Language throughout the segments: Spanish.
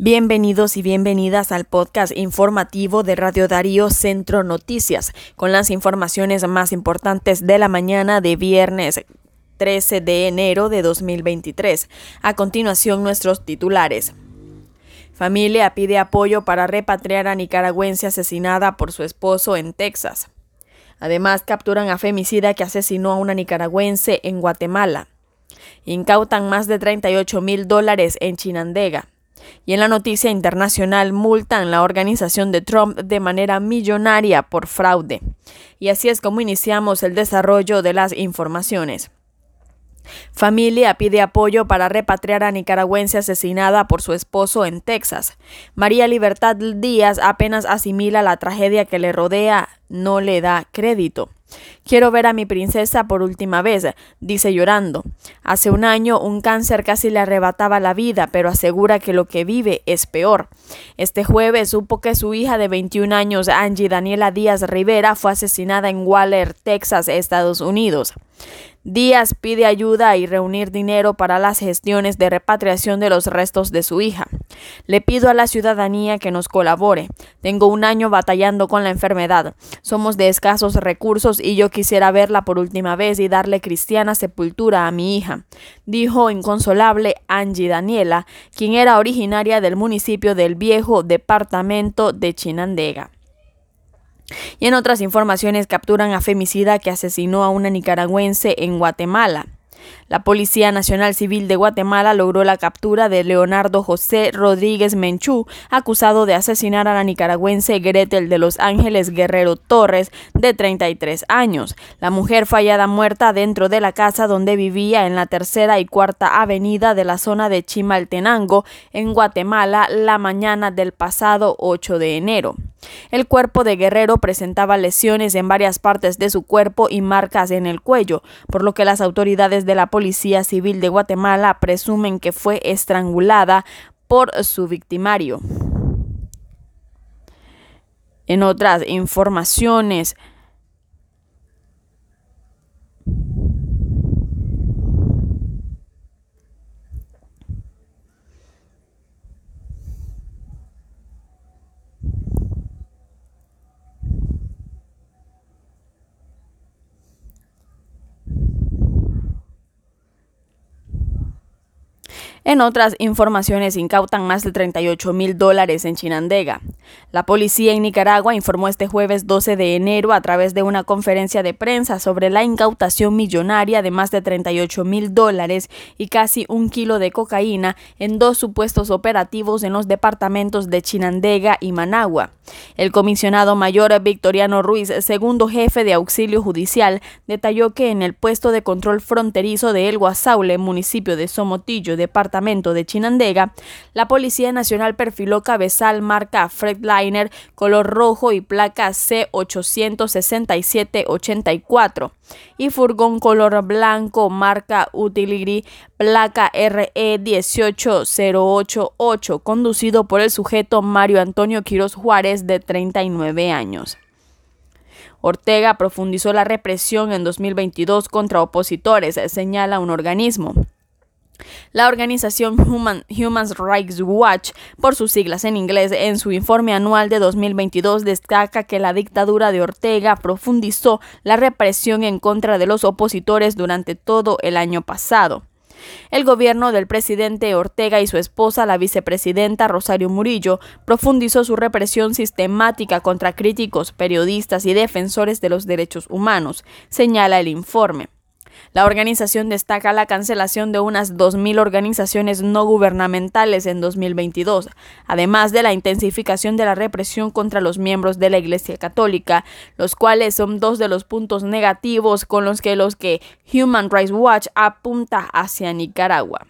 Bienvenidos y bienvenidas al podcast informativo de Radio Darío Centro Noticias, con las informaciones más importantes de la mañana de viernes 13 de enero de 2023. A continuación, nuestros titulares. Familia pide apoyo para repatriar a nicaragüense asesinada por su esposo en Texas. Además, capturan a femicida que asesinó a una nicaragüense en Guatemala. Incautan más de 38 mil dólares en Chinandega. Y en la noticia internacional multan la organización de Trump de manera millonaria por fraude. Y así es como iniciamos el desarrollo de las informaciones. Familia pide apoyo para repatriar a nicaragüense asesinada por su esposo en Texas. María Libertad Díaz apenas asimila la tragedia que le rodea, no le da crédito. Quiero ver a mi princesa por última vez, dice llorando. Hace un año un cáncer casi le arrebataba la vida, pero asegura que lo que vive es peor. Este jueves supo que su hija de 21 años, Angie Daniela Díaz Rivera, fue asesinada en Waller, Texas, Estados Unidos. Díaz pide ayuda y reunir dinero para las gestiones de repatriación de los restos de su hija. Le pido a la ciudadanía que nos colabore. Tengo un año batallando con la enfermedad. Somos de escasos recursos y yo quisiera verla por última vez y darle cristiana sepultura a mi hija, dijo inconsolable Angie Daniela, quien era originaria del municipio del viejo departamento de Chinandega. Y en otras informaciones capturan a femicida que asesinó a una nicaragüense en Guatemala. La Policía Nacional Civil de Guatemala logró la captura de Leonardo José Rodríguez Menchú, acusado de asesinar a la nicaragüense Gretel de Los Ángeles Guerrero Torres, de 33 años. La mujer fue hallada muerta dentro de la casa donde vivía en la tercera y cuarta avenida de la zona de Chimaltenango, en Guatemala, la mañana del pasado 8 de enero. El cuerpo de Guerrero presentaba lesiones en varias partes de su cuerpo y marcas en el cuello, por lo que las autoridades de la Policía Civil de Guatemala presumen que fue estrangulada por su victimario. En otras informaciones, En otras informaciones, incautan más de 38 mil dólares en Chinandega. La policía en Nicaragua informó este jueves 12 de enero a través de una conferencia de prensa sobre la incautación millonaria de más de 38 mil dólares y casi un kilo de cocaína en dos supuestos operativos en los departamentos de Chinandega y Managua. El comisionado mayor Victoriano Ruiz, segundo jefe de auxilio judicial, detalló que en el puesto de control fronterizo de El Guasaule, municipio de Somotillo, departamento de Chinandega, la Policía Nacional perfiló cabezal marca Fredliner color rojo y placa C86784 y furgón color blanco marca Utiligri placa RE18088 conducido por el sujeto Mario Antonio Quiroz Juárez de 39 años. Ortega profundizó la represión en 2022 contra opositores, señala un organismo. La organización Human, Rights Watch, por sus siglas en inglés, en su informe anual de 2022 destaca que la dictadura de Ortega profundizó la represión en contra de los opositores durante todo el año pasado. El gobierno del presidente Ortega y su esposa, la vicepresidenta Rosario Murillo, profundizó su represión sistemática contra críticos, periodistas y defensores de los derechos humanos, señala el informe. La organización destaca la cancelación de unas 2.000 organizaciones no gubernamentales en 2022, además de la intensificación de la represión contra los miembros de la Iglesia Católica, los cuales son dos de los puntos negativos con los que los que Human Rights Watch apunta hacia Nicaragua.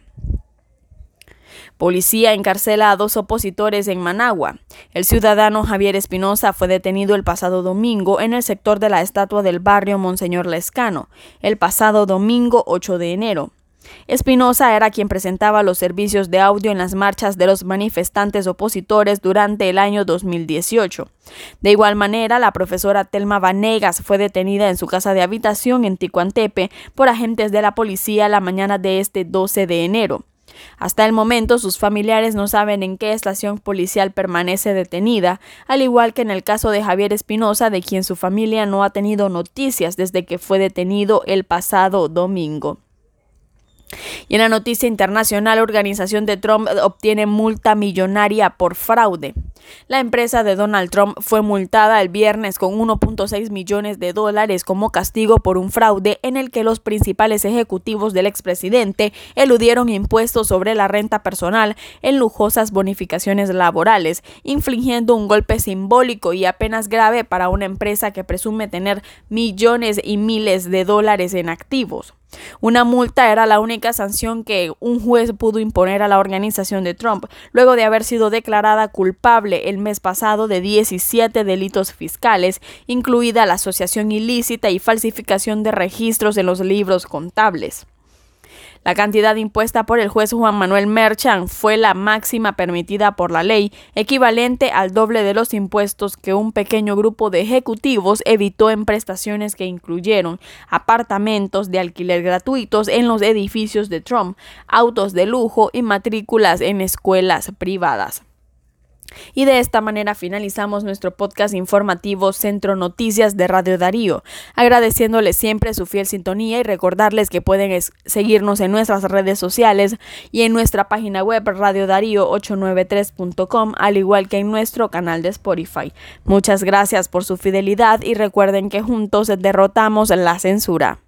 Policía encarcela a dos opositores en Managua. El ciudadano Javier Espinosa fue detenido el pasado domingo en el sector de la estatua del barrio Monseñor Lescano, el pasado domingo 8 de enero. Espinosa era quien presentaba los servicios de audio en las marchas de los manifestantes opositores durante el año 2018. De igual manera, la profesora Telma Vanegas fue detenida en su casa de habitación en Ticuantepe por agentes de la policía la mañana de este 12 de enero. Hasta el momento, sus familiares no saben en qué estación policial permanece detenida, al igual que en el caso de Javier Espinosa, de quien su familia no ha tenido noticias desde que fue detenido el pasado domingo. Y en la noticia internacional, organización de Trump obtiene multa millonaria por fraude. La empresa de Donald Trump fue multada el viernes con 1.6 millones de dólares como castigo por un fraude en el que los principales ejecutivos del expresidente eludieron impuestos sobre la renta personal en lujosas bonificaciones laborales, infligiendo un golpe simbólico y apenas grave para una empresa que presume tener millones y miles de dólares en activos. Una multa era la única sanción que un juez pudo imponer a la organización de Trump, luego de haber sido declarada el mes pasado de 17 delitos fiscales, incluida la asociación ilícita y falsificación de registros en los libros contables. La cantidad impuesta por el juez Juan Manuel Merchan fue la máxima permitida por la ley, equivalente al doble de los impuestos que un pequeño grupo de ejecutivos evitó en prestaciones que incluyeron apartamentos de alquiler gratuitos en los edificios de Trump, autos de lujo y matrículas en escuelas privadas. Y de esta manera finalizamos nuestro podcast informativo Centro Noticias de Radio Darío, agradeciéndoles siempre su fiel sintonía y recordarles que pueden seguirnos en nuestras redes sociales y en nuestra página web radiodarío893.com, al igual que en nuestro canal de Spotify. Muchas gracias por su fidelidad y recuerden que juntos derrotamos la censura.